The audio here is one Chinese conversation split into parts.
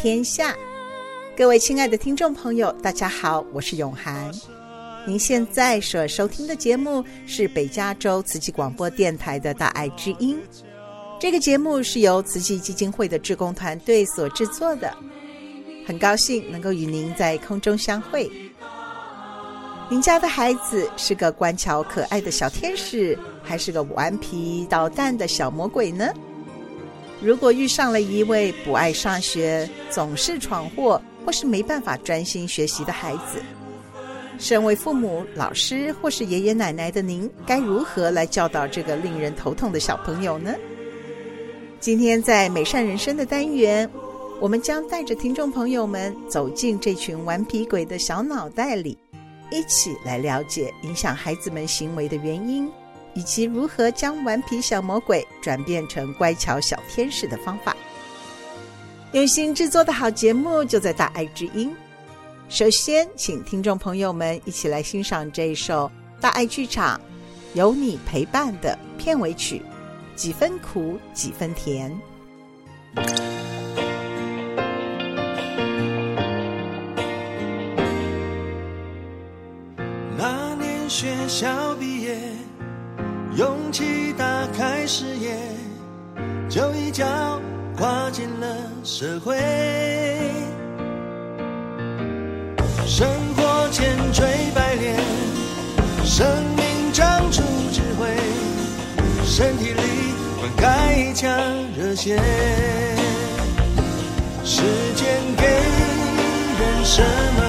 天下。各位亲爱的听众朋友，大家好，我是永涵。您现在所收听的节目是北加州慈济广播电台的大爱之音。这个节目是由慈济基金会的志工团队所制作的。很高兴能够与您在空中相会。您家的孩子是个乖巧可爱的小天使，还是个顽皮捣蛋的小魔鬼呢？如果遇上了一位不爱上学、总是闯祸，或是没办法专心学习的孩子，身为父母、老师或是爷爷奶奶的您，该如何来教导这个令人头痛的小朋友呢？今天在美善人生的单元，我们将带着听众朋友们走进这群顽皮鬼的小脑袋里，一起来了解影响孩子们行为的原因。以及如何将顽皮小魔鬼转变成乖巧小天使的方法。用心制作的好节目就在大爱之音。首先，请听众朋友们一起来欣赏这一首大爱剧场有你陪伴的片尾曲，几分苦几分甜。那年学校毕业。勇气打开视野，就一脚跨进了社会。生活千锤百炼，生命长出智慧，身体里灌溉一腔热血。时间给人什么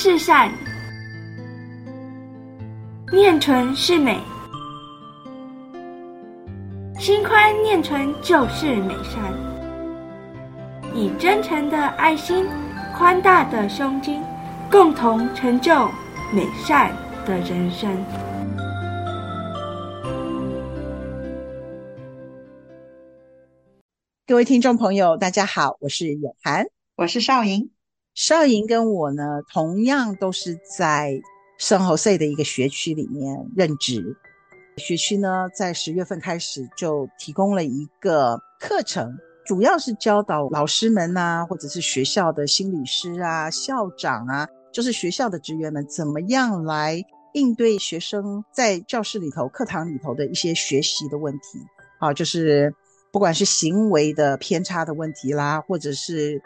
是善，念纯是美。心宽念纯就是美善，以真诚的爱心、宽大的胸襟，共同成就美善的人生。各位听众朋友，大家好，我是永涵，我是少莹。少莹跟我呢，同样都是在圣荷西的一个学区里面任职。学区呢，在十月份开始就提供了一个课程，主要是教导老师们呐、啊，或者是学校的心理师啊、校长啊，就是学校的职员们，怎么样来应对学生在教室里头、课堂里头的一些学习的问题。啊，就是不管是行为的偏差的问题啦，或者是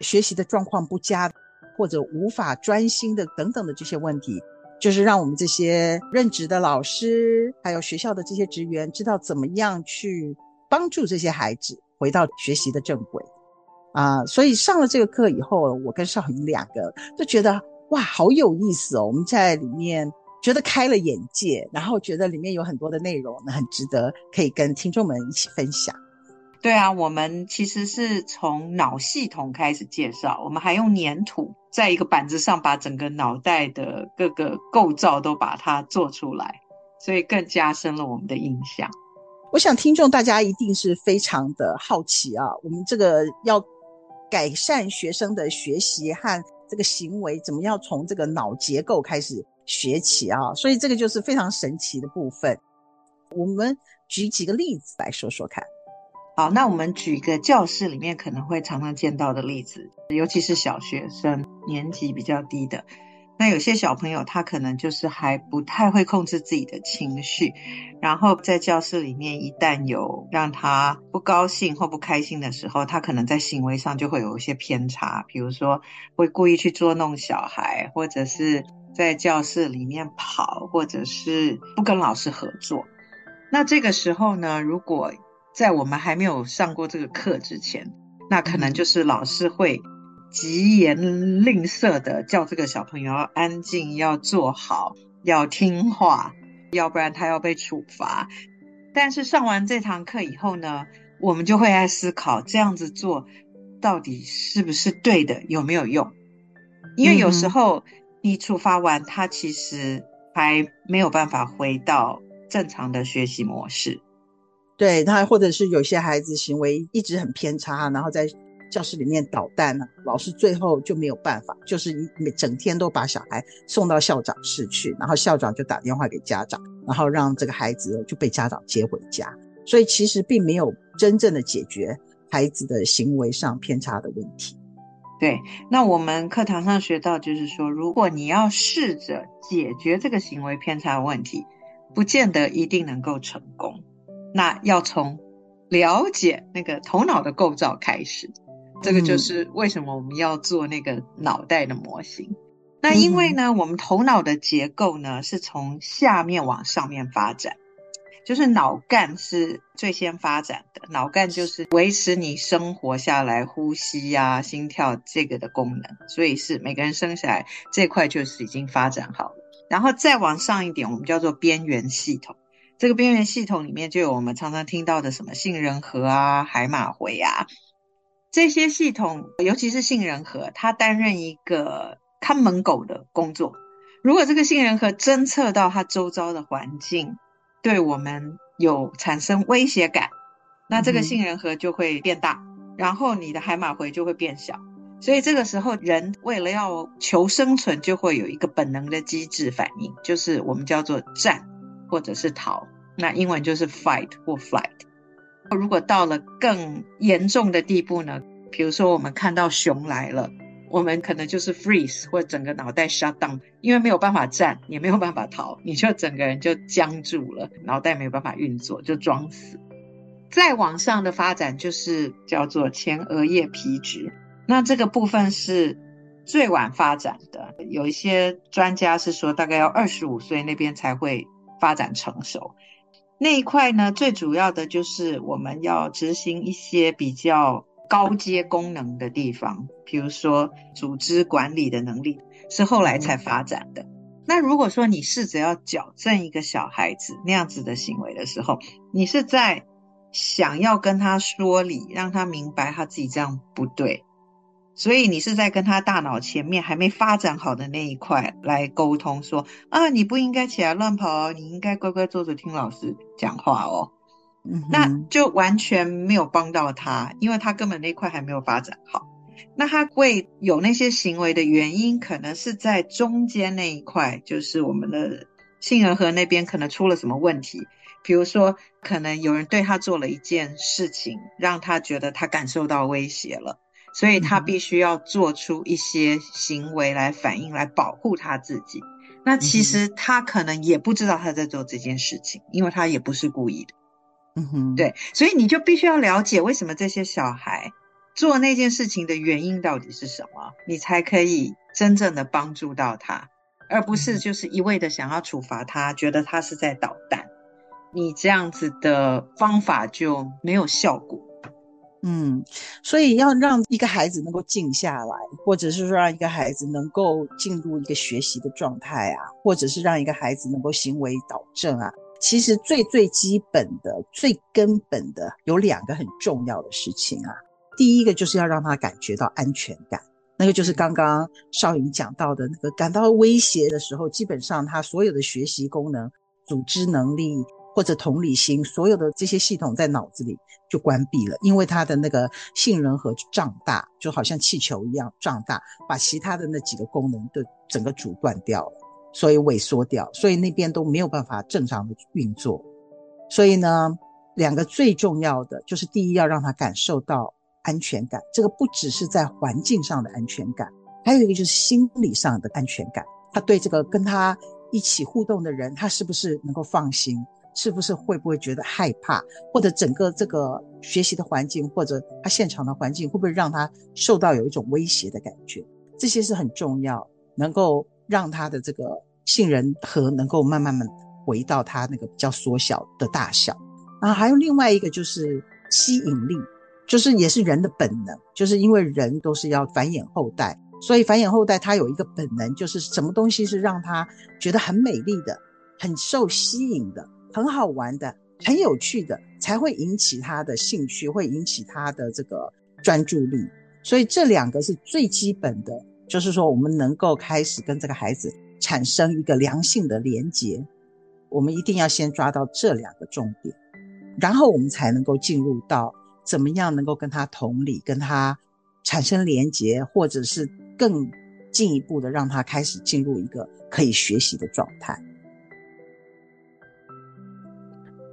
学习的状况不佳，或者无法专心的等等的这些问题，就是让我们这些任职的老师，还有学校的这些职员，知道怎么样去帮助这些孩子回到学习的正轨啊。所以上了这个课以后，我跟少云两个就觉得哇，好有意思哦！我们在里面觉得开了眼界，然后觉得里面有很多的内容很值得可以跟听众们一起分享。对啊，我们其实是从脑系统开始介绍，我们还用粘土在一个板子上把整个脑袋的各个构造都把它做出来，所以更加深了我们的印象。我想听众大家一定是非常的好奇啊，我们这个要改善学生的学习和这个行为，怎么要从这个脑结构开始学起啊？所以这个就是非常神奇的部分。我们举几个例子来说说看。好，那我们举一个教室里面可能会常常见到的例子，尤其是小学生年级比较低的，那有些小朋友他可能就是还不太会控制自己的情绪，然后在教室里面一旦有让他不高兴或不开心的时候，他可能在行为上就会有一些偏差，比如说会故意去捉弄小孩，或者是在教室里面跑，或者是不跟老师合作。那这个时候呢，如果在我们还没有上过这个课之前，那可能就是老师会疾言吝啬的叫这个小朋友要安静，要坐好，要听话，要不然他要被处罚。但是上完这堂课以后呢，我们就会爱思考这样子做到底是不是对的，有没有用？因为有时候你处罚完他，其实还没有办法回到正常的学习模式。对他，或者是有些孩子行为一直很偏差，然后在教室里面捣蛋呢，老师最后就没有办法，就是每整天都把小孩送到校长室去，然后校长就打电话给家长，然后让这个孩子就被家长接回家。所以其实并没有真正的解决孩子的行为上偏差的问题。对，那我们课堂上学到就是说，如果你要试着解决这个行为偏差的问题，不见得一定能够成功。那要从了解那个头脑的构造开始，这个就是为什么我们要做那个脑袋的模型。那因为呢，我们头脑的结构呢是从下面往上面发展，就是脑干是最先发展的，脑干就是维持你生活下来、呼吸呀、心跳这个的功能，所以是每个人生下来这块就是已经发展好了。然后再往上一点，我们叫做边缘系统。这个边缘系统里面就有我们常常听到的什么杏仁核啊、海马回啊，这些系统，尤其是杏仁核，它担任一个看门狗的工作。如果这个杏仁核侦测到它周遭的环境对我们有产生威胁感，那这个杏仁核就会变大，然后你的海马回就会变小。所以这个时候，人为了要求生存，就会有一个本能的机制反应，就是我们叫做战。或者是逃，那英文就是 fight 或 flight。如果到了更严重的地步呢？比如说我们看到熊来了，我们可能就是 freeze 或整个脑袋 shut down，因为没有办法站，也没有办法逃，你就整个人就僵住了，脑袋没有办法运作，就装死。再往上的发展就是叫做前额叶皮质，那这个部分是最晚发展的，有一些专家是说大概要二十五岁那边才会。发展成熟那一块呢，最主要的就是我们要执行一些比较高阶功能的地方，比如说组织管理的能力是后来才发展的。那如果说你试着要矫正一个小孩子那样子的行为的时候，你是在想要跟他说理，让他明白他自己这样不对。所以你是在跟他大脑前面还没发展好的那一块来沟通说，说啊，你不应该起来乱跑哦，你应该乖乖坐着听老师讲话哦。嗯，那就完全没有帮到他，因为他根本那块还没有发展好。那他会有那些行为的原因，可能是在中间那一块，就是我们的杏仁核那边可能出了什么问题。比如说，可能有人对他做了一件事情，让他觉得他感受到威胁了。所以他必须要做出一些行为来反应，来保护他自己。那其实他可能也不知道他在做这件事情，因为他也不是故意的。嗯哼，对。所以你就必须要了解为什么这些小孩做那件事情的原因到底是什么，你才可以真正的帮助到他，而不是就是一味的想要处罚他，觉得他是在捣蛋。你这样子的方法就没有效果。嗯，所以要让一个孩子能够静下来，或者是说让一个孩子能够进入一个学习的状态啊，或者是让一个孩子能够行为导正啊，其实最最基本的、最根本的有两个很重要的事情啊。第一个就是要让他感觉到安全感，那个就是刚刚少颖讲到的那个感到威胁的时候，基本上他所有的学习功能、组织能力。或者同理心，所有的这些系统在脑子里就关闭了，因为他的那个杏仁核胀大，就好像气球一样胀大，把其他的那几个功能都整个阻断掉了，所以萎缩掉，所以那边都没有办法正常的运作。所以呢，两个最重要的就是第一，要让他感受到安全感，这个不只是在环境上的安全感，还有一个就是心理上的安全感。他对这个跟他一起互动的人，他是不是能够放心？是不是会不会觉得害怕，或者整个这个学习的环境，或者他现场的环境，会不会让他受到有一种威胁的感觉？这些是很重要，能够让他的这个杏仁核能够慢慢慢回到他那个比较缩小的大小。啊，还有另外一个就是吸引力，就是也是人的本能，就是因为人都是要繁衍后代，所以繁衍后代他有一个本能，就是什么东西是让他觉得很美丽的，很受吸引的。很好玩的，很有趣的，才会引起他的兴趣，会引起他的这个专注力。所以这两个是最基本的，就是说我们能够开始跟这个孩子产生一个良性的连结。我们一定要先抓到这两个重点，然后我们才能够进入到怎么样能够跟他同理，跟他产生连结，或者是更进一步的让他开始进入一个可以学习的状态。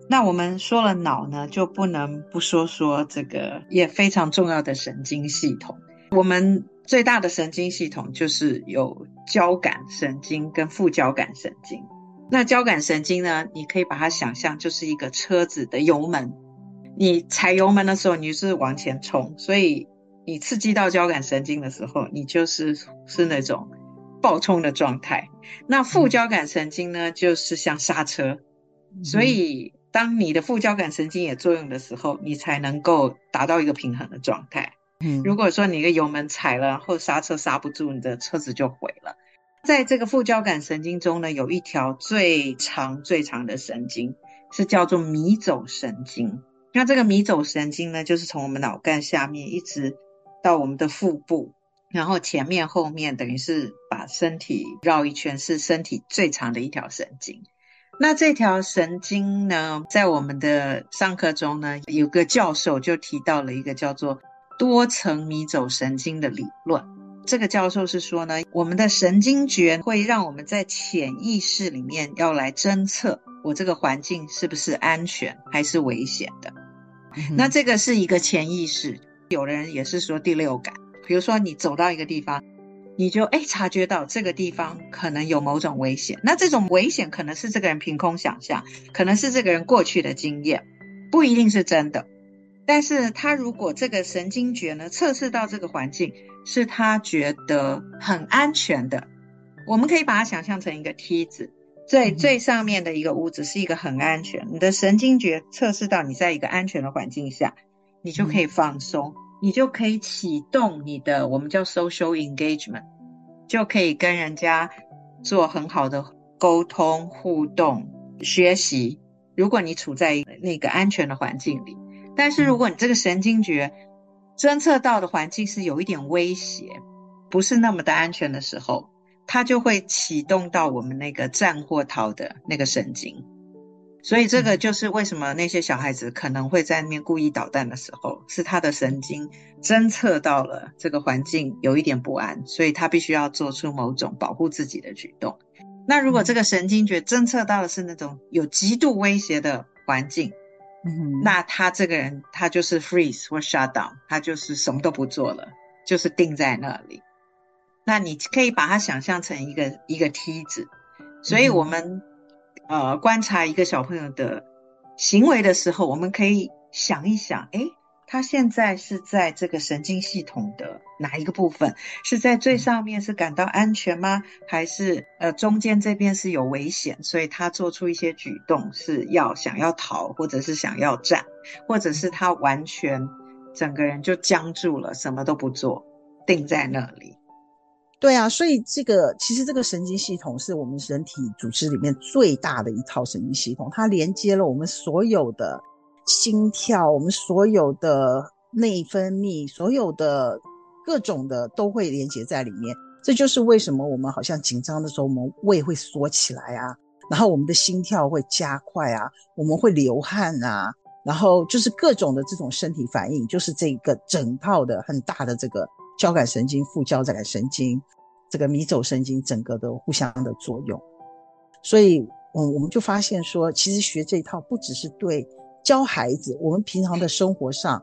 那我们说了脑呢，就不能不说说这个也非常重要的神经系统。我们最大的神经系统就是有交感神经跟副交感神经。那交感神经呢，你可以把它想象就是一个车子的油门。你踩油门的时候，你就是往前冲，所以你刺激到交感神经的时候，你就是是那种爆冲的状态。那副交感神经呢，就是像刹车，所以。当你的副交感神经也作用的时候，你才能够达到一个平衡的状态。嗯，如果说你一个油门踩了，或刹车刹不住，你的车子就毁了。在这个副交感神经中呢，有一条最长最长的神经，是叫做迷走神经。那这个迷走神经呢，就是从我们脑干下面一直到我们的腹部，然后前面后面等于是把身体绕一圈，是身体最长的一条神经。那这条神经呢，在我们的上课中呢，有个教授就提到了一个叫做多层迷走神经的理论。这个教授是说呢，我们的神经觉会让我们在潜意识里面要来侦测我这个环境是不是安全还是危险的。嗯。那这个是一个潜意识，有的人也是说第六感，比如说你走到一个地方。你就诶察觉到这个地方可能有某种危险，那这种危险可能是这个人凭空想象，可能是这个人过去的经验，不一定是真的。但是他如果这个神经觉呢，测试到这个环境是他觉得很安全的，我们可以把它想象成一个梯子，最最上面的一个屋子是一个很安全，你的神经觉测试到你在一个安全的环境下，你就可以放松。你就可以启动你的，我们叫 social engagement，就可以跟人家做很好的沟通、互动、学习。如果你处在那个安全的环境里，但是如果你这个神经觉侦测到的环境是有一点威胁，不是那么的安全的时候，它就会启动到我们那个战或逃的那个神经。所以这个就是为什么那些小孩子可能会在那边故意捣蛋的时候，是他的神经侦测到了这个环境有一点不安，所以他必须要做出某种保护自己的举动。那如果这个神经觉侦测到的是那种有极度威胁的环境，嗯，那他这个人他就是 freeze 或 shut down，他就是什么都不做了，就是定在那里。那你可以把它想象成一个一个梯子，所以我们。呃，观察一个小朋友的行为的时候，我们可以想一想，诶，他现在是在这个神经系统的哪一个部分？是在最上面是感到安全吗？还是呃中间这边是有危险，所以他做出一些举动是要想要逃，或者是想要站，或者是他完全整个人就僵住了，什么都不做，定在那里。对啊，所以这个其实这个神经系统是我们人体组织里面最大的一套神经系统，它连接了我们所有的。心跳，我们所有的内分泌，所有的各种的都会连接在里面。这就是为什么我们好像紧张的时候，我们胃会缩起来啊，然后我们的心跳会加快啊，我们会流汗啊，然后就是各种的这种身体反应，就是这个整套的很大的这个交感神经、副交感神经、这个迷走神经，整个的互相的作用。所以，嗯，我们就发现说，其实学这一套不只是对。教孩子，我们平常的生活上，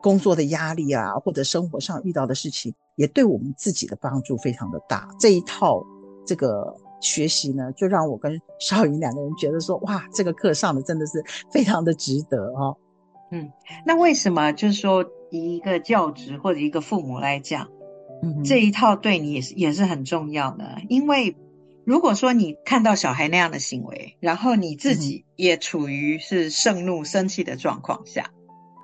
工作的压力啊，或者生活上遇到的事情，也对我们自己的帮助非常的大。这一套这个学习呢，就让我跟少云两个人觉得说，哇，这个课上的真的是非常的值得哦。嗯，那为什么就是说，一个教职或者一个父母来讲，嗯，这一套对你也是也是很重要的，因为。如果说你看到小孩那样的行为，然后你自己也处于是盛怒、生气的状况下，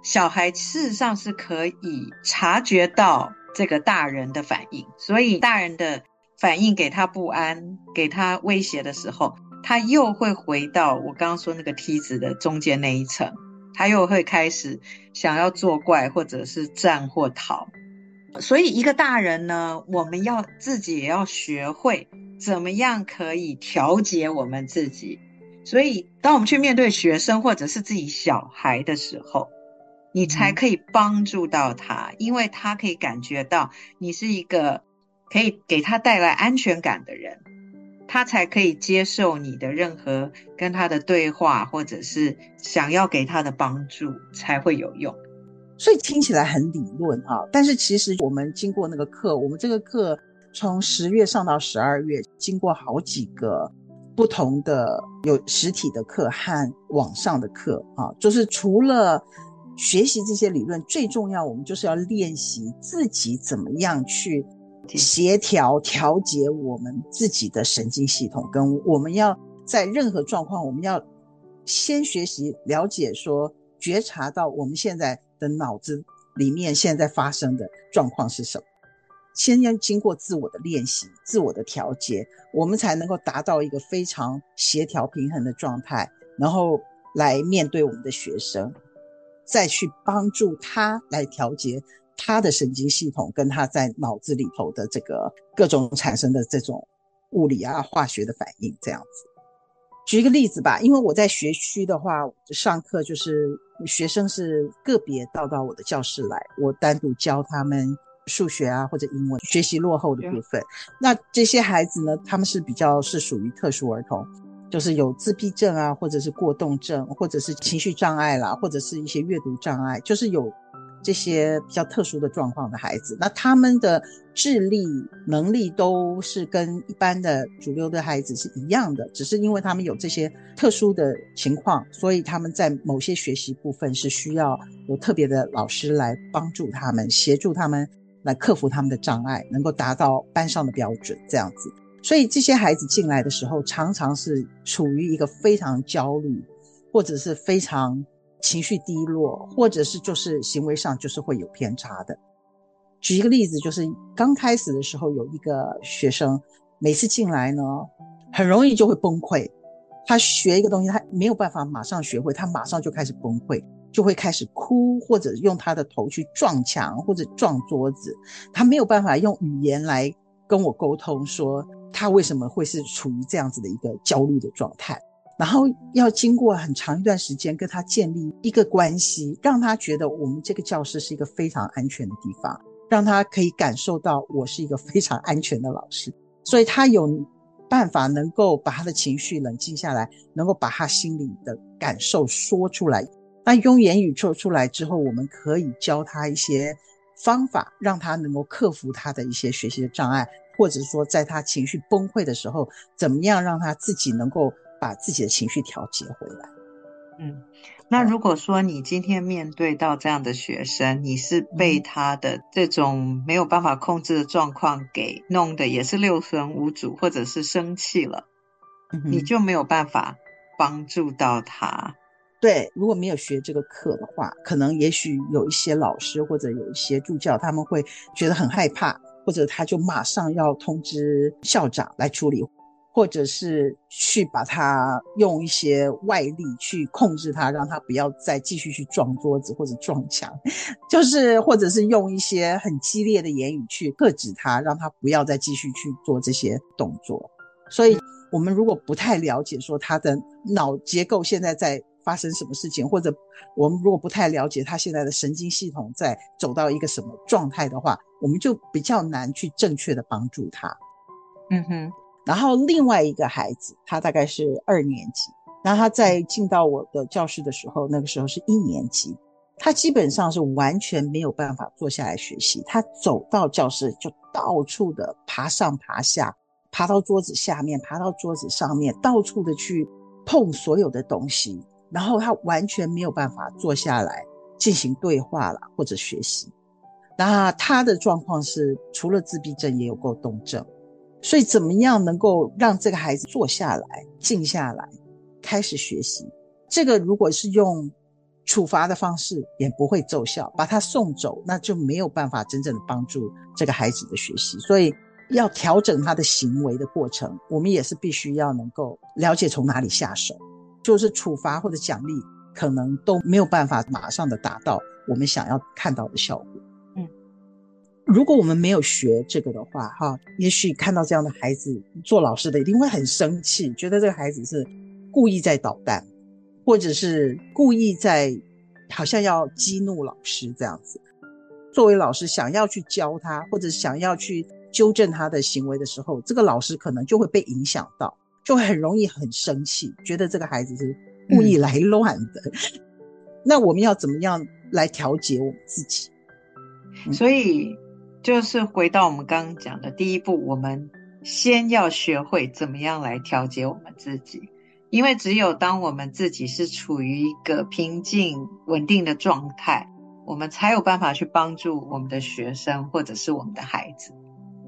小孩事实上是可以察觉到这个大人的反应，所以大人的反应给他不安、给他威胁的时候，他又会回到我刚刚说那个梯子的中间那一层，他又会开始想要作怪，或者是战或逃。所以一个大人呢，我们要自己也要学会。怎么样可以调节我们自己？所以，当我们去面对学生或者是自己小孩的时候，你才可以帮助到他，因为他可以感觉到你是一个可以给他带来安全感的人，他才可以接受你的任何跟他的对话，或者是想要给他的帮助才会有用。所以听起来很理论啊，但是其实我们经过那个课，我们这个课。从十月上到十二月，经过好几个不同的有实体的课和网上的课啊，就是除了学习这些理论，最重要我们就是要练习自己怎么样去协调调节我们自己的神经系统，跟我们要在任何状况，我们要先学习了解说，觉察到我们现在的脑子里面现在发生的状况是什么。先要经过自我的练习、自我的调节，我们才能够达到一个非常协调平衡的状态，然后来面对我们的学生，再去帮助他来调节他的神经系统跟他在脑子里头的这个各种产生的这种物理啊、化学的反应。这样子，举一个例子吧，因为我在学区的话，上课就是学生是个别到到我的教室来，我单独教他们。数学啊，或者英文学习落后的部分，那这些孩子呢，他们是比较是属于特殊儿童，就是有自闭症啊，或者是过动症，或者是情绪障碍啦，或者是一些阅读障碍，就是有这些比较特殊的状况的孩子。那他们的智力能力都是跟一般的主流的孩子是一样的，只是因为他们有这些特殊的情况，所以他们在某些学习部分是需要有特别的老师来帮助他们，协助他们。来克服他们的障碍，能够达到班上的标准，这样子。所以这些孩子进来的时候，常常是处于一个非常焦虑，或者是非常情绪低落，或者是就是行为上就是会有偏差的。举一个例子，就是刚开始的时候，有一个学生每次进来呢，很容易就会崩溃。他学一个东西，他没有办法马上学会，他马上就开始崩溃。就会开始哭，或者用他的头去撞墙，或者撞桌子。他没有办法用语言来跟我沟通，说他为什么会是处于这样子的一个焦虑的状态。然后要经过很长一段时间跟他建立一个关系，让他觉得我们这个教室是一个非常安全的地方，让他可以感受到我是一个非常安全的老师。所以他有办法能够把他的情绪冷静下来，能够把他心里的感受说出来。那用言语说出来之后，我们可以教他一些方法，让他能够克服他的一些学习的障碍，或者说在他情绪崩溃的时候，怎么样让他自己能够把自己的情绪调节回来。嗯，那如果说你今天面对到这样的学生，你是被他的这种没有办法控制的状况给弄得也是六神无主，或者是生气了，嗯，你就没有办法帮助到他。对，如果没有学这个课的话，可能也许有一些老师或者有一些助教，他们会觉得很害怕，或者他就马上要通知校长来处理。或者是去把他用一些外力去控制他，让他不要再继续去撞桌子或者撞墙，就是或者是用一些很激烈的言语去遏制他，让他不要再继续去做这些动作。所以，我们如果不太了解说他的脑结构现在在发生什么事情，或者我们如果不太了解他现在的神经系统在走到一个什么状态的话，我们就比较难去正确的帮助他。嗯哼。然后另外一个孩子，他大概是二年级。那他在进到我的教室的时候，那个时候是一年级。他基本上是完全没有办法坐下来学习。他走到教室就到处的爬上爬下，爬到桌子下面，爬到桌子上面，到处的去碰所有的东西。然后他完全没有办法坐下来进行对话了或者学习。那他的状况是，除了自闭症，也有过动症。所以，怎么样能够让这个孩子坐下来、静下来，开始学习？这个如果是用处罚的方式，也不会奏效。把他送走，那就没有办法真正的帮助这个孩子的学习。所以，要调整他的行为的过程，我们也是必须要能够了解从哪里下手。就是处罚或者奖励，可能都没有办法马上的达到我们想要看到的效果。如果我们没有学这个的话，哈，也许看到这样的孩子，做老师的一定会很生气，觉得这个孩子是故意在捣蛋，或者是故意在好像要激怒老师这样子。作为老师想要去教他，或者想要去纠正他的行为的时候，这个老师可能就会被影响到，就会很容易很生气，觉得这个孩子是故意来乱的。嗯、那我们要怎么样来调节我们自己？所以。就是回到我们刚刚讲的第一步，我们先要学会怎么样来调节我们自己，因为只有当我们自己是处于一个平静稳定的状态，我们才有办法去帮助我们的学生或者是我们的孩子。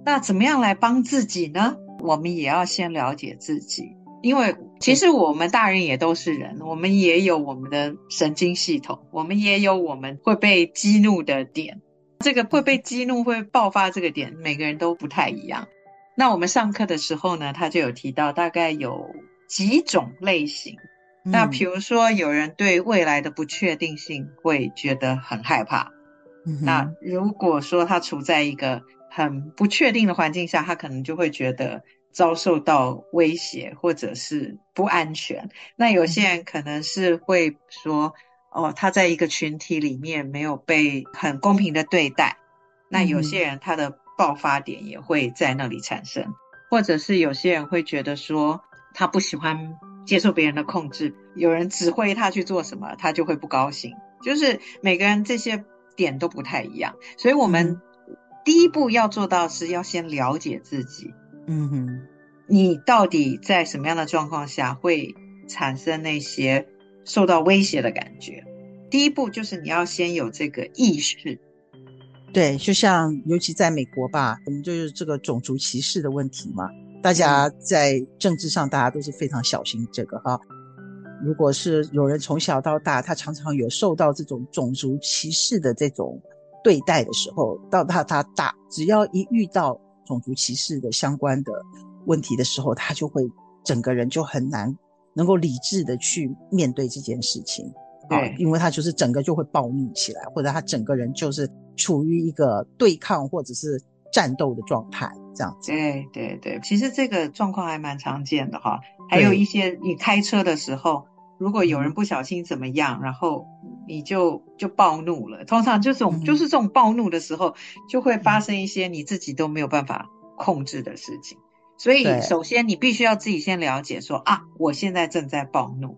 那怎么样来帮自己呢？我们也要先了解自己，因为其实我们大人也都是人，我们也有我们的神经系统，我们也有我们会被激怒的点。这个会被激怒、会爆发这个点，每个人都不太一样。那我们上课的时候呢，他就有提到大概有几种类型。嗯、那比如说，有人对未来的不确定性会觉得很害怕。嗯、那如果说他处在一个很不确定的环境下，他可能就会觉得遭受到威胁或者是不安全。那有些人可能是会说。哦，他在一个群体里面没有被很公平的对待，那有些人他的爆发点也会在那里产生，嗯、或者是有些人会觉得说他不喜欢接受别人的控制，有人指挥他去做什么，他就会不高兴。就是每个人这些点都不太一样，所以我们第一步要做到是要先了解自己，嗯哼，你到底在什么样的状况下会产生那些。受到威胁的感觉，第一步就是你要先有这个意识。对，就像尤其在美国吧，我们就是这个种族歧视的问题嘛。大家在政治上，大家都是非常小心这个哈。如果是有人从小到大，他常常有受到这种种族歧视的这种对待的时候，到他他大，只要一遇到种族歧视的相关的问题的时候，他就会整个人就很难。能够理智的去面对这件事情，啊，因为他就是整个就会暴怒起来，或者他整个人就是处于一个对抗或者是战斗的状态，这样子。对对对，其实这个状况还蛮常见的哈。还有一些你开车的时候，如果有人不小心怎么样，然后你就就暴怒了，通常这种、嗯、就是这种暴怒的时候，就会发生一些你自己都没有办法控制的事情。所以，首先你必须要自己先了解说啊，我现在正在暴怒，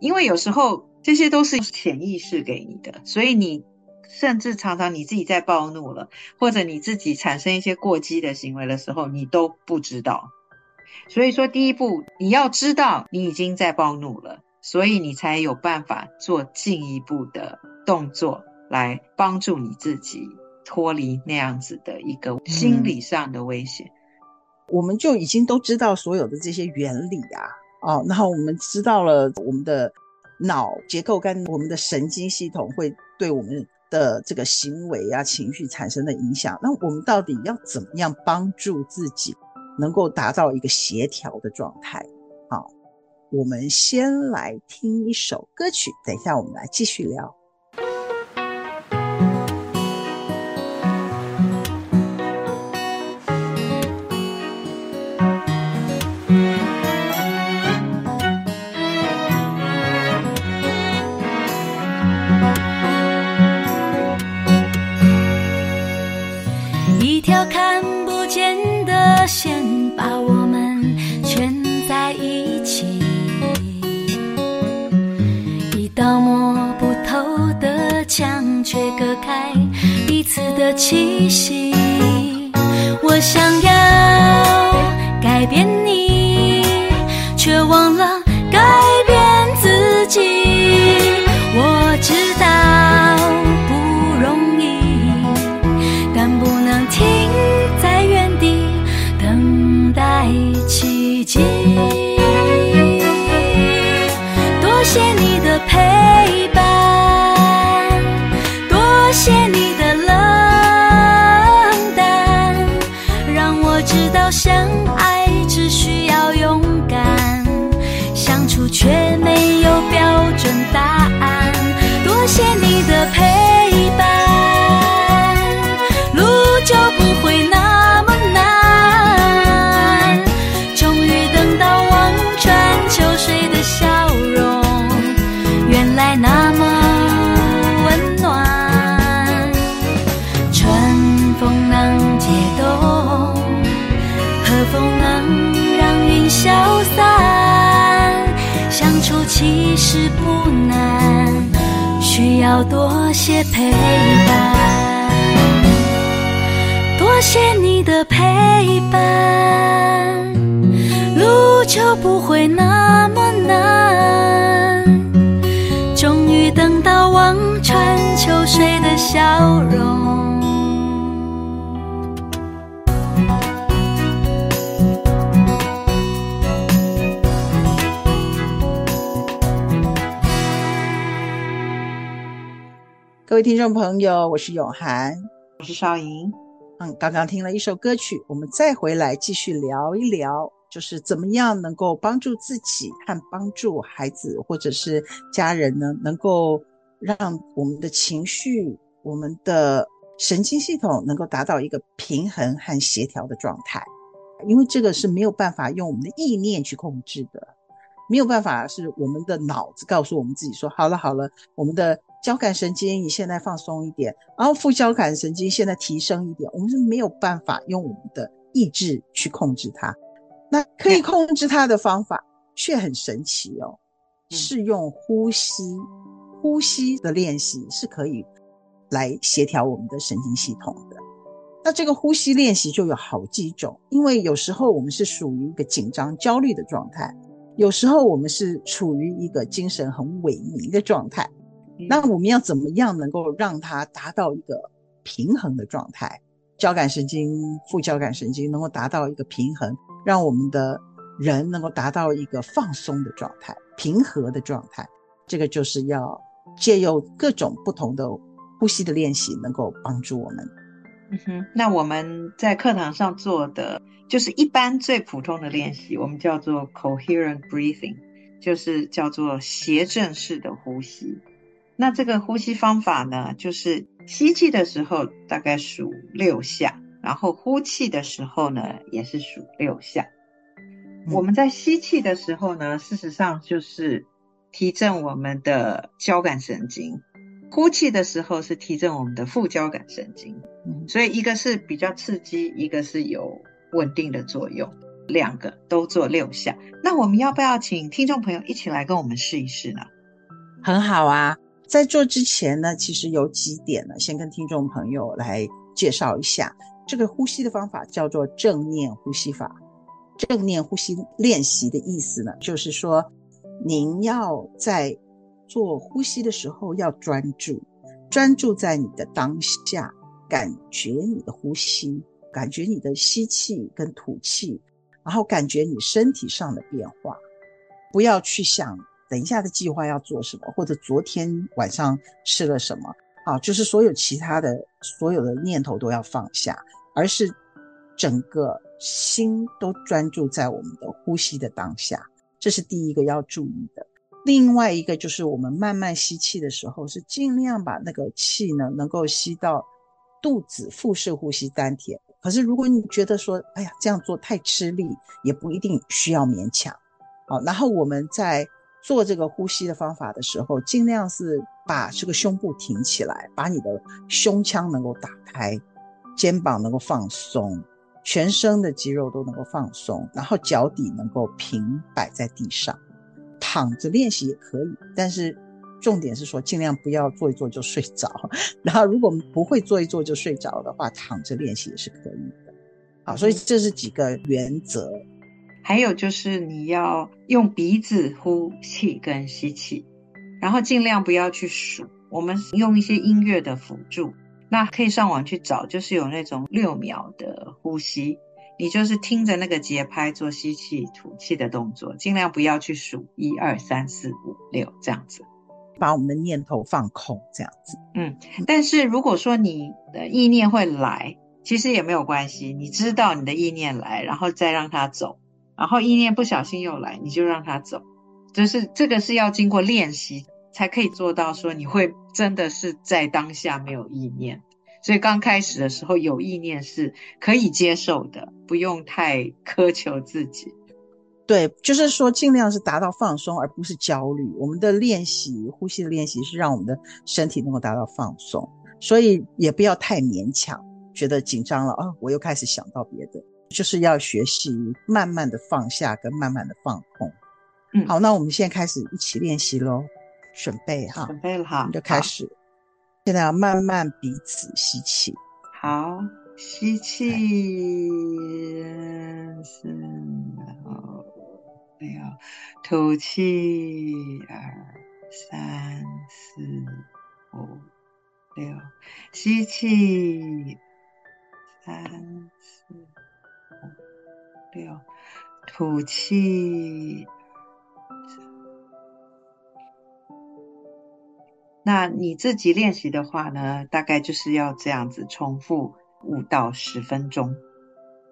因为有时候这些都是潜意识给你的，所以你甚至常常你自己在暴怒了，或者你自己产生一些过激的行为的时候，你都不知道。所以说，第一步你要知道你已经在暴怒了，所以你才有办法做进一步的动作来帮助你自己脱离那样子的一个心理上的危险。嗯、我们就已经都知道所有的这些原理啊，哦，然后我们知道了我们的脑结构跟我们的神经系统会对我们的这个行为啊、情绪产生的影响。那我们到底要怎么样帮助自己能够达到一个协调的状态？好。我们先来听一首歌曲，等一下我们来继续聊。开彼此的气息。我想要改变要多些陪伴。多谢你的陪伴，路就不会那么难。终于等到望穿秋水的笑容。各位听众朋友，我是永涵，我是邵莹。嗯，刚刚听了一首歌曲，我们再回来继续聊一聊，就是怎么样能够帮助自己和帮助孩子或者是家人呢？能够让我们的情绪、我们的神经系统能够达到一个平衡和协调的状态。因为这个是没有办法用我们的意念去控制的，没有办法是我们的脑子告诉我们自己说：“好了好了，我们的。”交感神经你现在放松一点，然后副交感神经现在提升一点，我们是没有办法用我们的意志去控制它。那可以控制它的方法却很神奇哦，是用呼吸，呼吸的练习是可以来协调我们的神经系统的。那这个呼吸练习就有好几种，因为有时候我们是属于一个紧张、焦虑的状态，有时候我们是处于一个精神很萎靡的状态。那我们要怎么样能够让它达到一个平衡的状态？交感神经、副交感神经能够达到一个平衡，让我们的人能够达到一个放松的状态、平和的状态。这个就是要借由各种不同的呼吸的练习，能够帮助我们。嗯哼，那我们在课堂上做的就是一般最普通的练习，我们叫做 coherent breathing，就是叫做协振式的呼吸。那这个呼吸方法呢，就是吸气的时候大概数六下，然后呼气的时候呢也是数六下。嗯。我们在吸气的时候呢，事实上就是提振我们的交感神经；呼气的时候是提振我们的副交感神经。嗯。所以一个是比较刺激，一个是有稳定的作用，两个都做六下。那我们要不要请听众朋友一起来跟我们试一试呢？很好啊。在做之前呢，其实有几点呢，先跟听众朋友来介绍一下。这个呼吸的方法叫做正念呼吸法。正念呼吸练习的意思呢，就是说您要在做呼吸的时候要专注，专注在你的当下，感觉你的呼吸，感觉你的吸气跟吐气，然后感觉你身体上的变化，不要去想等一下的计划要做什么，或者昨天晚上吃了什么，啊，就是所有其他的所有的念头都要放下，而是整个心都专注在我们的呼吸的当下，这是第一个要注意的。另外一个就是我们慢慢吸气的时候，是尽量把那个气呢能够吸到肚子，腹式呼吸丹田。可是如果你觉得说，哎呀，这样做太吃力，也不一定需要勉强。好，然后我们在做这个呼吸的方法的时候，尽量是把这个胸部挺起来，把你的胸腔能够打开，肩膀能够放松，全身的肌肉都能够放松，然后脚底能够平摆在地上。躺着练习也可以，但是重点是说尽量不要做一做就睡着。然后如果不会做一做就睡着的话，躺着练习也是可以的。好，所以这是几个原则。还有就是你要用鼻子呼气跟吸气，然后尽量不要去数。我们用一些音乐的辅助，那可以上网去找，就是有那种六秒的呼吸。你就是听着那个节拍做吸气、吐气的动作，尽量不要去数一二三四五六这样子，把我们的念头放空这样子。嗯，但是如果说你的意念会来，其实也没有关系。你知道你的意念来，然后再让它走，然后意念不小心又来，你就让它走。就是这个是要经过练习才可以做到，说你会真的是在当下没有意念。所以刚开始的时候有意念是可以接受的，不用太苛求自己。对，就是说尽量是达到放松，而不是焦虑。我们的练习，呼吸的练习是让我们的身体能够达到放松，所以也不要太勉强，觉得紧张了啊，我又开始想到别的，就是要学习慢慢的放下跟慢慢的放空。嗯，好，那我们现在开始一起练习喽，准备哈，准备了哈，就开始。现在要慢慢彼此吸气，好，吸气，四、五、六，吐气，二、三、四、五、六，吸气，三、六，吐气。那你自己练习的话呢，大概就是要这样子重复五到十分钟。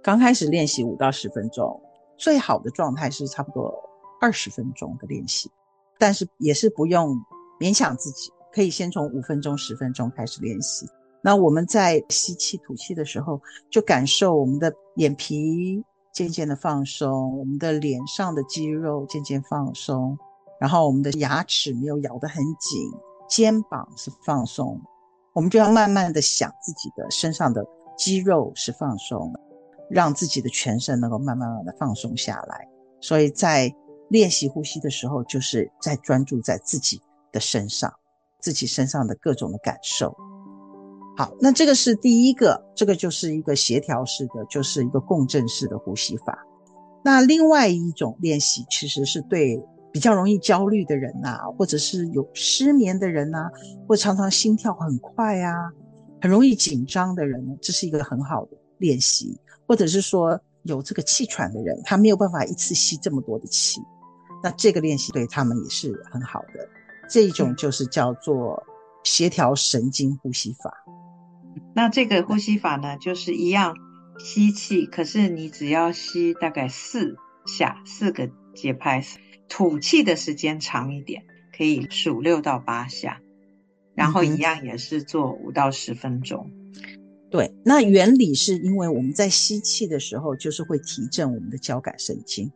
刚开始练习五到十分钟，最好的状态是差不多二十分钟的练习，但是也是不用勉强自己，可以先从五分钟、十分钟开始练习。那我们在吸气、吐气的时候，就感受我们的眼皮渐渐的放松，我们的脸上的肌肉渐渐放松，然后我们的牙齿没有咬得很紧。肩膀是放松，我们就要慢慢的想自己的身上的肌肉是放松，让自己的全身能够慢慢慢的放松下来。所以在练习呼吸的时候，就是在专注在自己的身上，自己身上的各种的感受。好，那这个是第一个，这个就是一个协调式的，就是一个共振式的呼吸法。那另外一种练习其实是对。比较容易焦虑的人呐、啊，或者是有失眠的人呐、啊，或常常心跳很快啊，很容易紧张的人，这是一个很好的练习。或者是说有这个气喘的人，他没有办法一次吸这么多的气，那这个练习对他们也是很好的。这一种就是叫做协调神经呼吸法。那这个呼吸法呢，就是一样吸气，可是你只要吸大概四下，四个节拍。吐气的时间长一点，可以数六到八下，然后一样也是做五到十分钟。嗯。对，那原理是因为我们在吸气的时候，就是会提振我们的交感神经；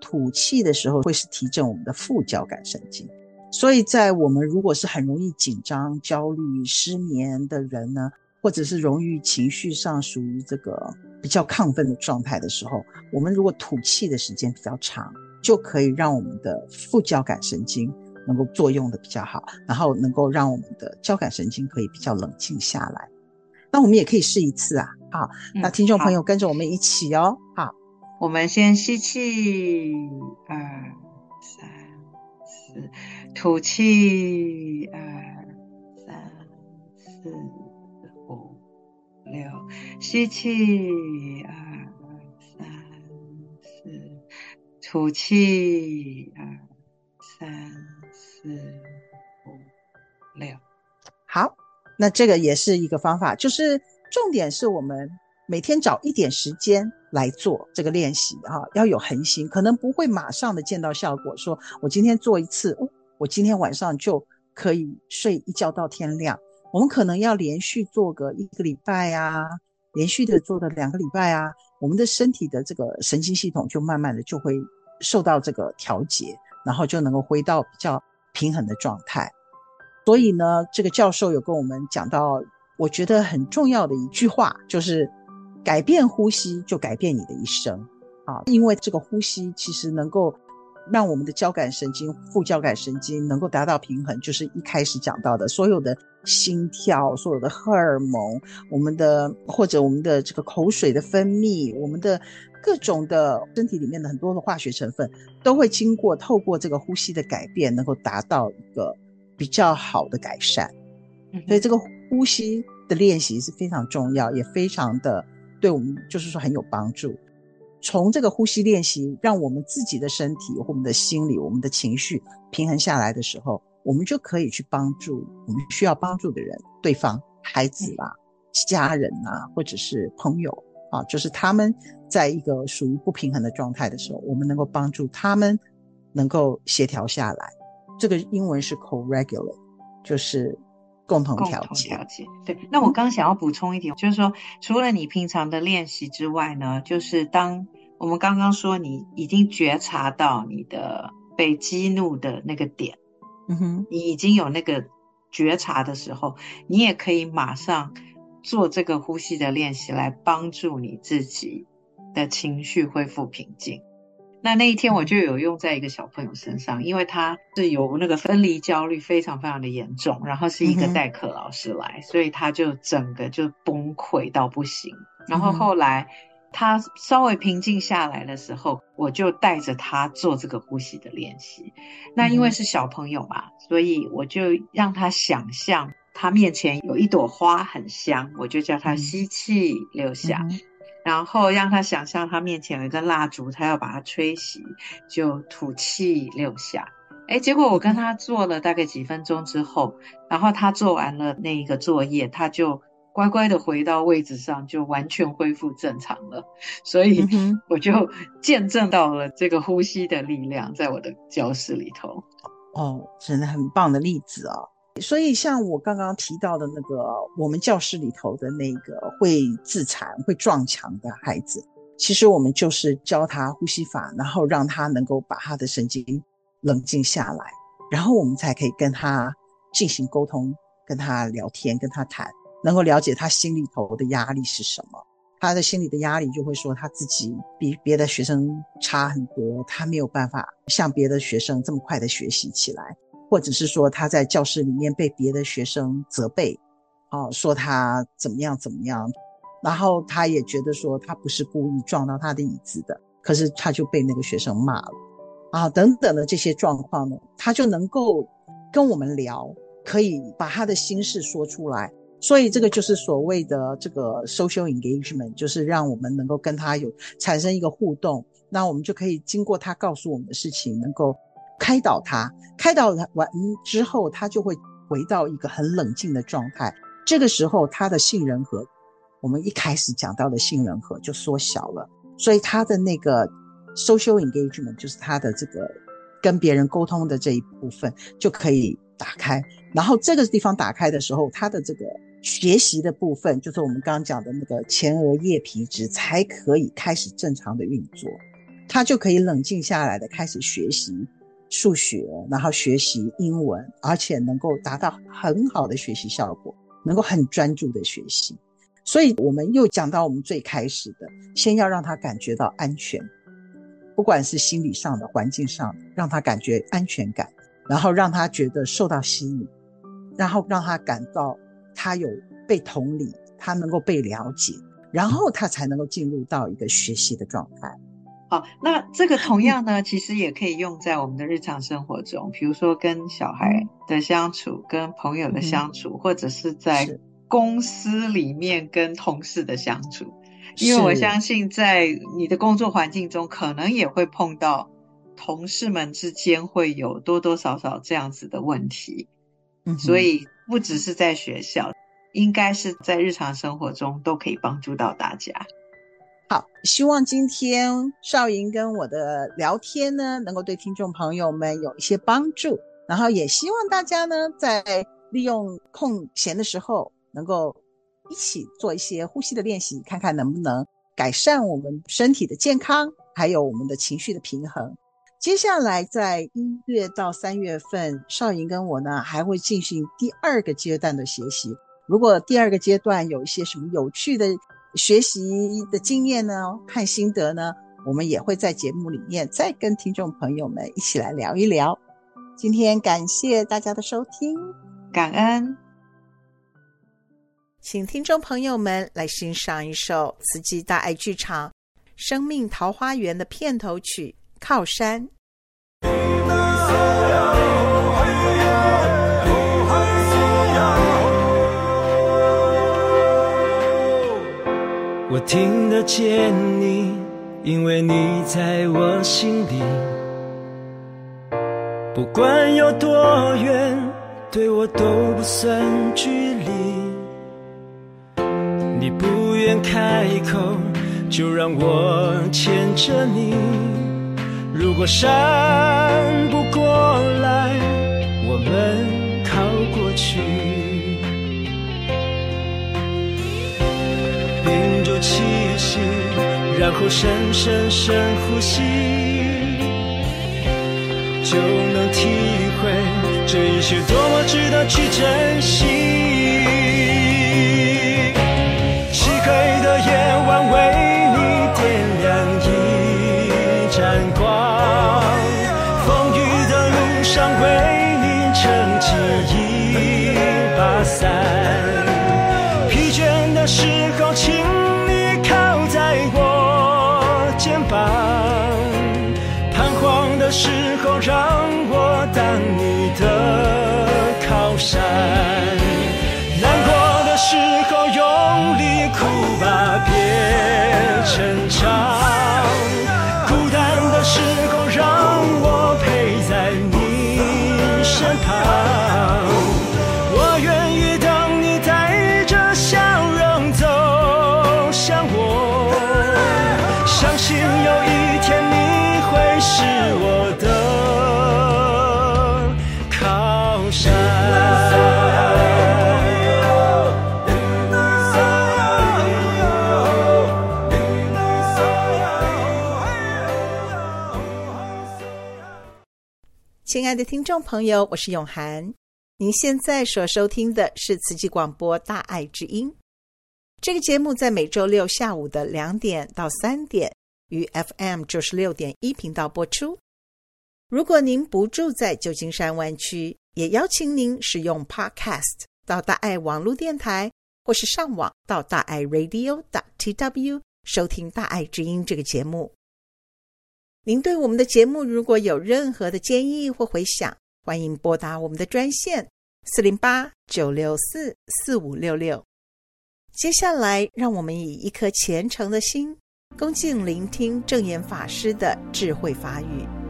吐气的时候，会是提振我们的副交感神经。所以在我们如果是很容易紧张、焦虑、失眠的人呢，或者是容易情绪上属于这个比较亢奋的状态的时候，我们如果吐气的时间比较长。就可以让我们的副交感神经能够作用的比较好，然后能够让我们的交感神经可以比较冷静下来。那我们也可以试一次啊，好，那听众朋友跟着我们一起哦，好，我们先吸气，二三四，吐气，二三四五六，吸气，二三四，吐气，二三四五六。好，那这个也是一个方法，就是重点是我们每天找一点时间来做这个练习啊，要有恒心，可能不会马上的见到效果。说我今天做一次，哦，我今天晚上就可以睡一觉到天亮。我们可能要连续做个一个礼拜啊，连续的做个两个礼拜啊，我们的身体的这个神经系统就慢慢的就会受到这个调节，然后就能够回到比较平衡的状态。所以呢，这个教授有跟我们讲到，我觉得很重要的一句话，就是改变呼吸就改变你的一生啊！因为这个呼吸其实能够让我们的交感神经、副交感神经能够达到平衡，就是一开始讲到的所有的心跳、所有的荷尔蒙、我们的或者我们的这个口水的分泌、我们的各种的身体里面的很多的化学成分，都会经过透过这个呼吸的改变，能够达到一个。比较好的改善，所以这个呼吸的练习是非常重要，也非常的对我们就是说很有帮助。从这个呼吸练习，让我们自己的身体、我们的心理、我们的情绪平衡下来的时候，我们就可以去帮助我们需要帮助的人，对方、孩子啦、家人啊，或者是朋友啊，就是他们在一个属于不平衡的状态的时候，我们能够帮助他们能够协调下来。这个英文是 co-regulate，就是共同调节。调节。对，那我刚想要补充一点，嗯、就是说，除了你平常的练习之外呢，就是当我们刚刚说你已经觉察到你的被激怒的那个点，嗯哼，你已经有那个觉察的时候，你也可以马上做这个呼吸的练习，来帮助你自己的情绪恢复平静。那那一天我就有用在一个小朋友身上，因为他是有那个分离焦虑非常非常的严重，然后是一个代课老师来，所以他就整个就崩溃到不行。然后后来他稍微平静下来的时候，我就带着他做这个呼吸的练习。那因为是小朋友嘛，所以我就让他想象他面前有一朵花很香，我就叫他吸气六下。然后让他想象他面前有一根蜡烛，他要把它吹熄，就吐气六下。哎，结果我跟他做了大概几分钟之后，然后他做完了那一个作业，他就乖乖的回到位置上，就完全恢复正常了。所以我就 见证到了这个呼吸的力量，在我的教室里头。哦，真的很棒的例子啊、哦！所以，像我刚刚提到的那个，我们教室里头的那个会自残、会撞墙的孩子，其实我们就是教他呼吸法，然后让他能够把他的神经冷静下来，然后我们才可以跟他进行沟通，跟他聊天，跟他谈，能够了解他心里头的压力是什么。他的心里的压力就会说他自己比别的学生差很多，他没有办法像别的学生这么快的学习起来。或者是说他在教室里面被别的学生责备，哦，说他怎么样怎么样，然后他也觉得说他不是故意撞到他的椅子的，可是他就被那个学生骂了，啊，等等的这些状况呢，他就能够跟我们聊，可以把他的心事说出来，所以这个就是所谓的这个 social engagement，就是让我们能够跟他有产生一个互动，那我们就可以经过他告诉我们的事情，能够。开导他，开导他完之后，他就会回到一个很冷静的状态。这个时候，他的杏仁核，我们一开始讲到的杏仁核就缩小了，所以他的那个 social engagement，就是他的这个跟别人沟通的这一部分就可以打开。然后这个地方打开的时候，他的这个学习的部分，就是我们刚刚讲的那个前额叶皮质，才可以开始正常的运作，他就可以冷静下来的开始学习。数学，然后学习英文，而且能够达到很好的学习效果，能够很专注的学习。所以，我们又讲到我们最开始的，先要让他感觉到安全，不管是心理上的、环境上的，让他感觉安全感，然后让他觉得受到吸引，然后让他感到他有被同理，他能够被了解，然后他才能够进入到一个学习的状态。好，那这个同样呢，其实也可以用在我们的日常生活中，比如说跟小孩的相处、跟朋友的相处，嗯、或者是在公司里面跟同事的相处。因为我相信，在你的工作环境中，可能也会碰到同事们之间会有多多少少这样子的问题。嗯，所以不只是在学校，应该是在日常生活中都可以帮助到大家。好，希望今天少莹跟我的聊天呢，能够对听众朋友们有一些帮助。然后也希望大家呢，在利用空闲的时候，能够一起做一些呼吸的练习，看看能不能改善我们身体的健康，还有我们的情绪的平衡。接下来在一月到三月份，少莹跟我呢，还会进行第二个阶段的学习。如果第二个阶段有一些什么有趣的，学习的经验呢，看心得呢，我们也会在节目里面再跟听众朋友们一起来聊一聊。今天感谢大家的收听，感恩，请听众朋友们来欣赏一首慈济大爱剧场《生命桃花源》的片头曲《靠山》。我听得见你，因为你在我心里。不管有多远，对我都不算距离。你不愿开口，就让我牵着你。如果山不过来，我们靠过去。屏住气息，然后深深深呼吸，就能体会这一切多么值得去珍惜。亲爱的听众朋友，我是永涵。您现在所收听的是慈济广播《大爱之音》这个节目，在每周六下午的两点到三点，于 FM 九十六点一频道播出。如果您不住在旧金山湾区，也邀请您使用 Podcast 到大爱网络电台，或是上网到大爱 Radio TW 收听《大爱之音》这个节目。您对我们的节目如果有任何的建议或回想，欢迎拨打我们的专线四零八九六四四五六六。接下来，让我们以一颗虔诚的心，恭敬聆听正言法师的智慧法语。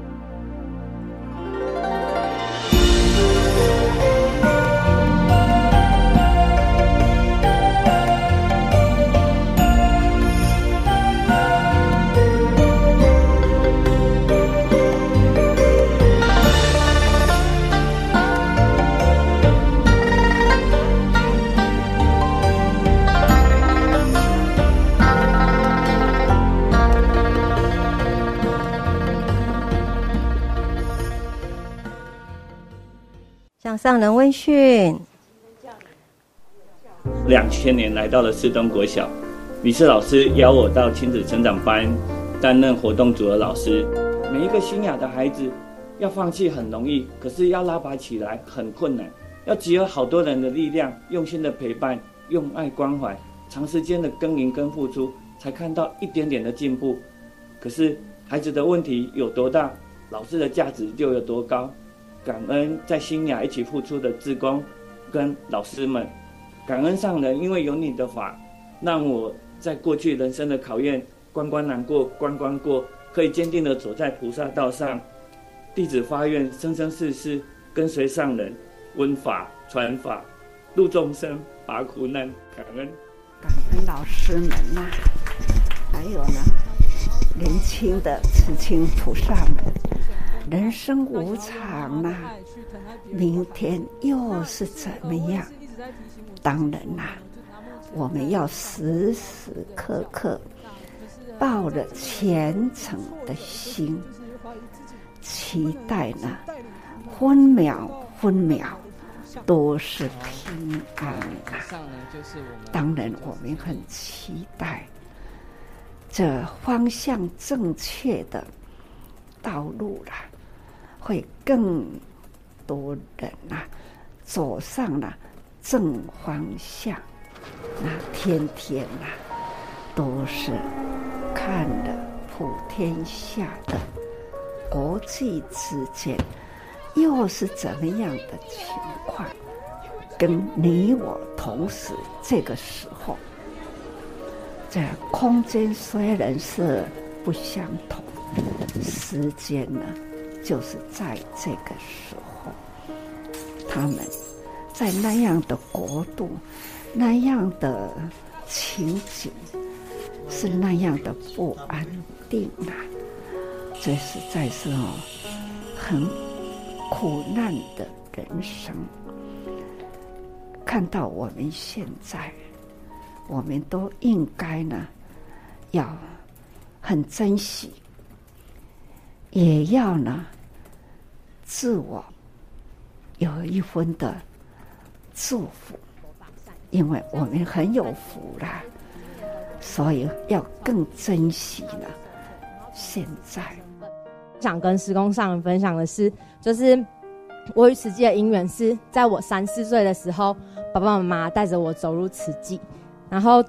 向上人问讯。两千年来到了四东国小，李氏老师邀我到亲子成长班担任活动组的老师。每一个心雅的孩子要放弃很容易，可是要拉拔起来很困难。要集合好多人的力量，用心的陪伴，用爱关怀，长时间的耕耘跟付出，才看到一点点的进步。可是孩子的问题有多大，老师的价值就有多高。感恩在新雅一起付出的志工跟老师们，感恩上人，因为有你的法，让我在过去人生的考验关关难过关关过，可以坚定地走在菩萨道上。弟子发愿生生世世跟随上人，闻法传法，度众生拔苦难。感恩，感恩老师们呐、还有呢，年轻的慈亲菩萨们。人生无常呐、啊，明天又是怎么样？当然啦、啊，我们要时时刻刻抱着虔诚的心，期待呢，分秒分秒都是平安啊！当然，我们很期待这方向正确的道路了。会更多人呐、啊，走上了正方向，那天天呐、啊，都是看了普天下的国际之间，又是怎么样的情况？跟你我同时这个时候，这空间虽然是不相同，时间呢？就是在这个时候，他们在那样的国度，那样的情景，是那样的不安定啊！这实在是哦，很苦难的人生。看到我们现在，我们都应该呢，要很珍惜，也要呢。自我有一分的祝福，因为我们很有福啦，所以要更珍惜了。现在想跟师公上人分享的是，就是我与慈济的因缘是在我三四岁的时候，爸爸妈妈带着我走入慈济，然后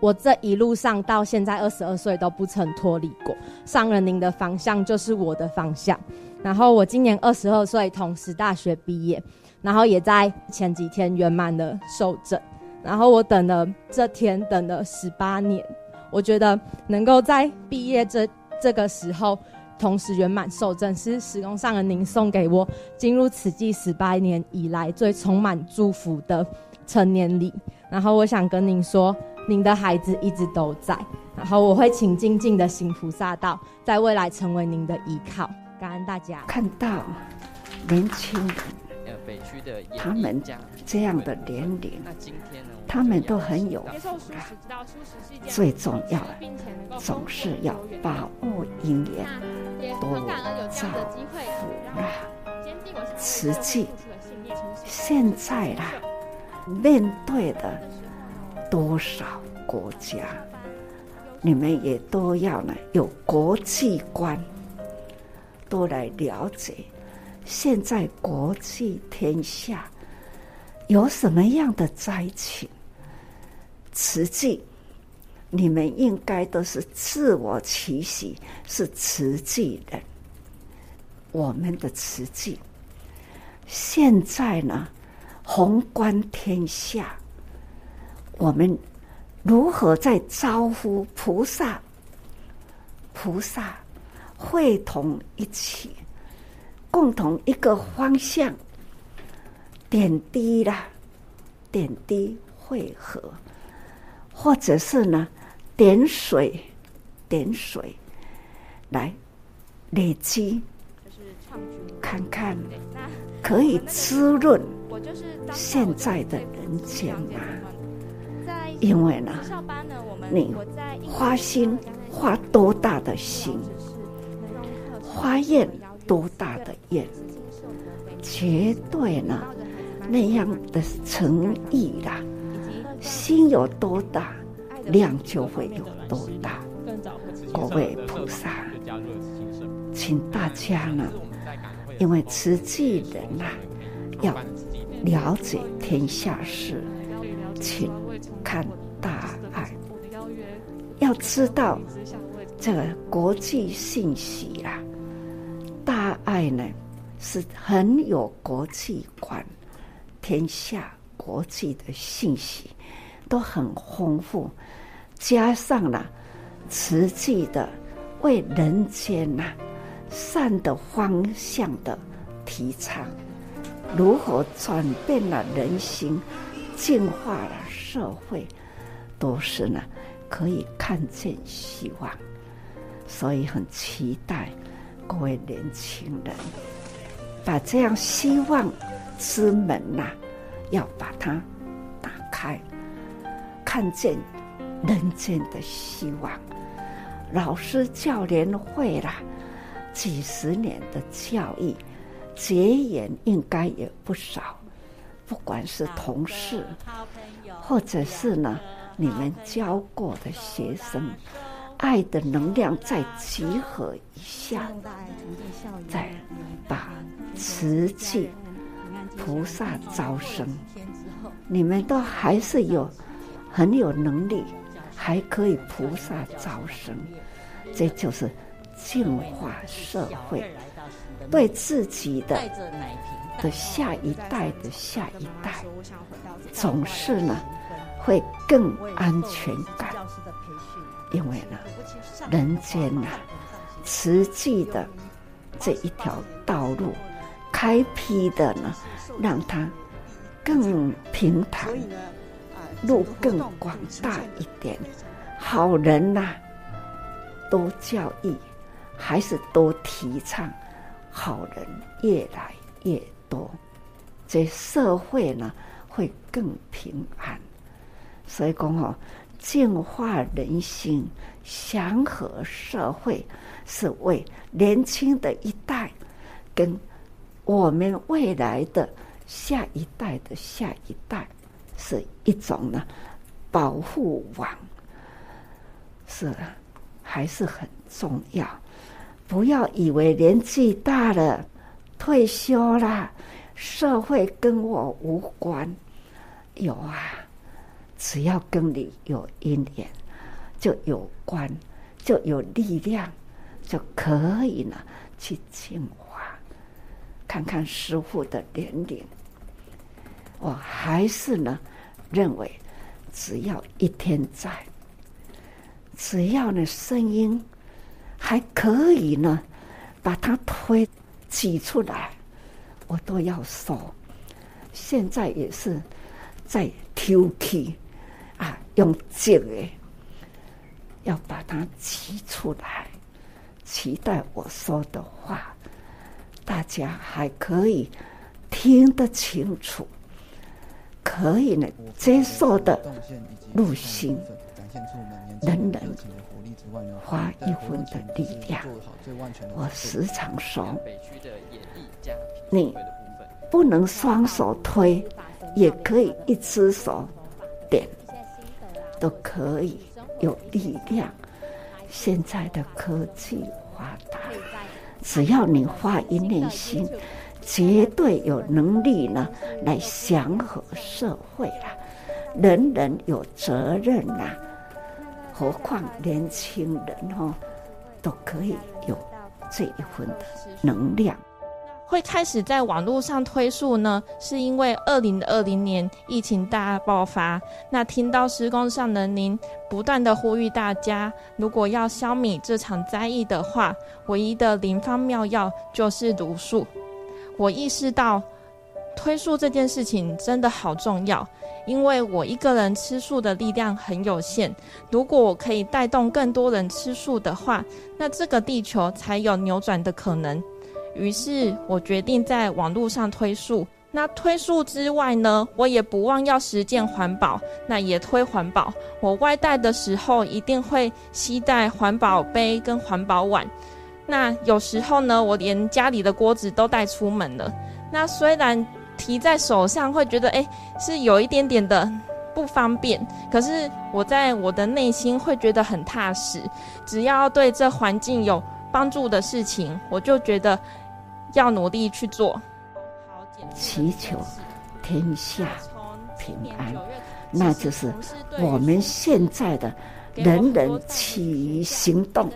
我这一路上到现在二十二岁都不曾脱离过。上人您的方向就是我的方向。然后我今年二十二岁，同时大学毕业，然后也在前几天圆满的受证。然后我等了这天，等了十八年。我觉得能够在毕业这这个时候，同时圆满受证，是师公上人您送给我进入此际十八年以来最充满祝福的成年礼。然后我想跟您说，您的孩子一直都在，然后我会请静静的行菩萨道，在未来成为您的依靠。感恩大家看到年轻人，他们这样的年龄，他们都很有。最重要的，总是要把握因缘，多造福了。实际现在啦，面对的多少国家，你们也都要呢有国际观。都来了解，现在国际天下有什么样的灾情？慈济，你们应该都是自我期许，是慈济人。我们的慈济，现在呢，宏观天下，我们如何在招呼菩萨？菩萨。会同一起，共同一个方向，点滴啦，点滴汇合，或者是呢，点水，点水，来累积，看看可以滋润现在的人间吗？因为呢，你花心花多大的心？花愿多大的愿，绝对呢，那样的诚意啦，心有多大，量就会有多大。各位菩萨，请大家呢，因为慈济人呐、啊，要了解天下事，请看大爱，要知道这个国际信息啊，爱呢是很有国际观，天下国际的信息都很丰富，加上了实际的为人间呐、善的方向的提倡，如何转变了人心，净化了社会，都是呢可以看见希望。所以很期待各位年轻人把这样希望之门呐、要把它打开，看见人间的希望。老师教联会啦，几十年的教育结缘应该也不少，不管是同事，或者是呢你们教过的学生。爱的能量再集合一下，再把慈济菩萨招生，你们都还是有很有能力，还可以菩萨招生，这就是净化社会，对自己的的下一代的下一代，总是呢会更安全感。因为呢，人间呐、啊，实际的这一条道路开辟的呢，让它更平坦，路更广大一点。好人呐、啊，多教育，还是多提倡，好人越来越多，这社会呢会更平安。所以讲哦。净化人心，祥和社会，是为年轻的一代跟我们未来的下一代的下一代，是一种呢保护网，是还是很重要。不要以为年纪大了，退休了，社会跟我无关。有啊。只要跟你有因缘，就有关，就有力量，就可以呢去净化。看看师傅的年龄，我还是呢认为，只要一天在，只要呢声音还可以呢把它推挤出来，我都要说。现在也是在挑剔。啊，用劲诶，要把它挤出来。期待我说的话，大家还可以听得清楚，可以呢接受的入心。人人花一分的力量。我时常说，你不能双手推，也可以一只手点。都可以有力量。现在的科技发达，只要你发一念心，绝对有能力呢来祥和社会了。人人有责任呐，何况年轻人哦，都可以有这一份的能量。会开始在网络上推素呢，是因为二零二零年疫情大爆发。那听到施工上人您不断的呼吁大家，如果要消弭这场灾疫的话，唯一的灵方妙药就是毒素。我意识到推素这件事情真的好重要，因为我一个人吃素的力量很有限。如果我可以带动更多人吃素的话，那这个地球才有扭转的可能。于是我决定在网络上推素。那推素之外呢，我也不忘要实践环保，那也推环保。我外带的时候一定会携带环保杯跟环保碗。那有时候呢，我连家里的锅子都带出门了。那虽然提在手上会觉得，诶，是有一点点的不方便，可是我在我的内心会觉得很踏实。只要对这环境有帮助的事情，我就觉得。要努力去做，祈求天下平安，那就是我们现在的人人起于行动，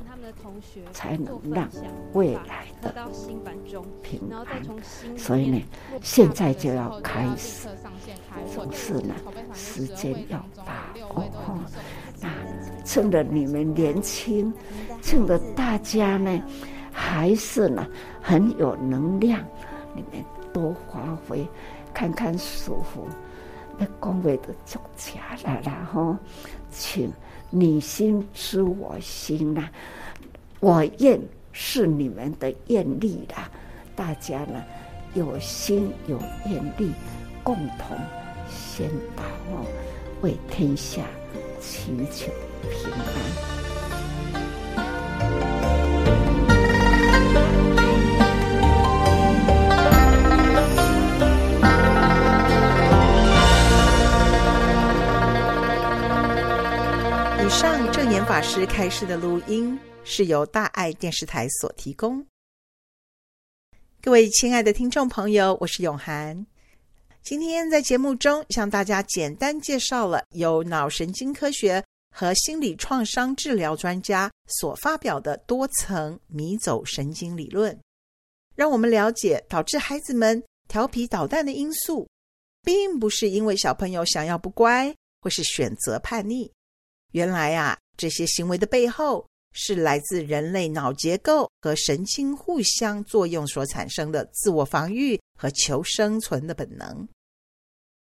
才能让未来的平安。所以呢，现在就要开始，总是呢，时间要把握。那趁着你们年轻，趁着大家呢还是呢很有能量，你们多发挥，看看舒服。那恭维的作家了，然后请你心知我心呐，我愿是你们的愿力啦，大家呢有心有愿力，共同宣导哦，为天下祈求平安。法师开示的录音是由大爱电视台所提供。各位亲爱的听众朋友，我是永涵。今天在节目中向大家简单介绍了由脑神经科学和心理创伤治疗专家所发表的多层迷走神经理论，让我们了解导致孩子们调皮捣蛋的因素，并不是因为小朋友想要不乖或是选择叛逆。原来啊，这些行为的背后是来自人类脑结构和神经互相作用所产生的自我防御和求生存的本能。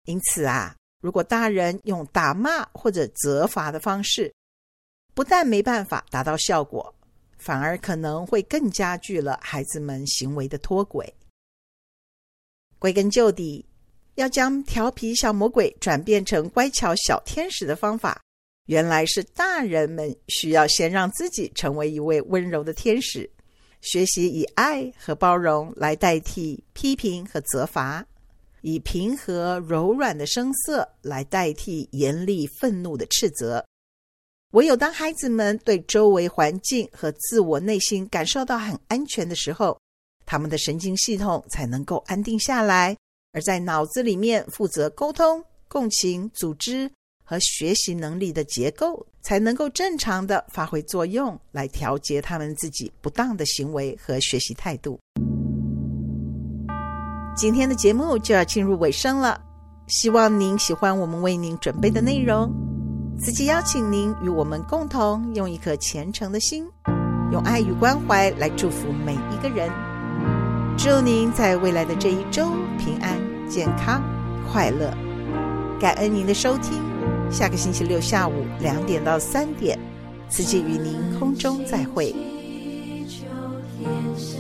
因此啊，如果大人用打骂或者责罚的方式，不但没办法达到效果，反而可能会更加剧了孩子们行为的脱轨。归根究底，要将调皮小魔鬼转变成乖巧小天使的方法。原来是大人们需要先让自己成为一位温柔的天使，学习以爱和包容来代替批评和责罚，以平和柔软的声色来代替严厉愤怒的斥责。唯有当孩子们对周围环境和自我内心感受到很安全的时候，他们的神经系统才能够安定下来，而在脑子里面负责沟通、共情、组织。和学习能力的结构才能够正常的发挥作用，来调节他们自己不当的行为和学习态度。今天的节目就要进入尾声了，希望您喜欢我们为您准备的内容。慈济邀请您与我们共同用一颗虔诚的心，用爱与关怀来祝福每一个人。祝您在未来的这一周平安、健康、快乐。感恩您的收听。下个星期六下午两点到三点，慈济与您空中再会。是。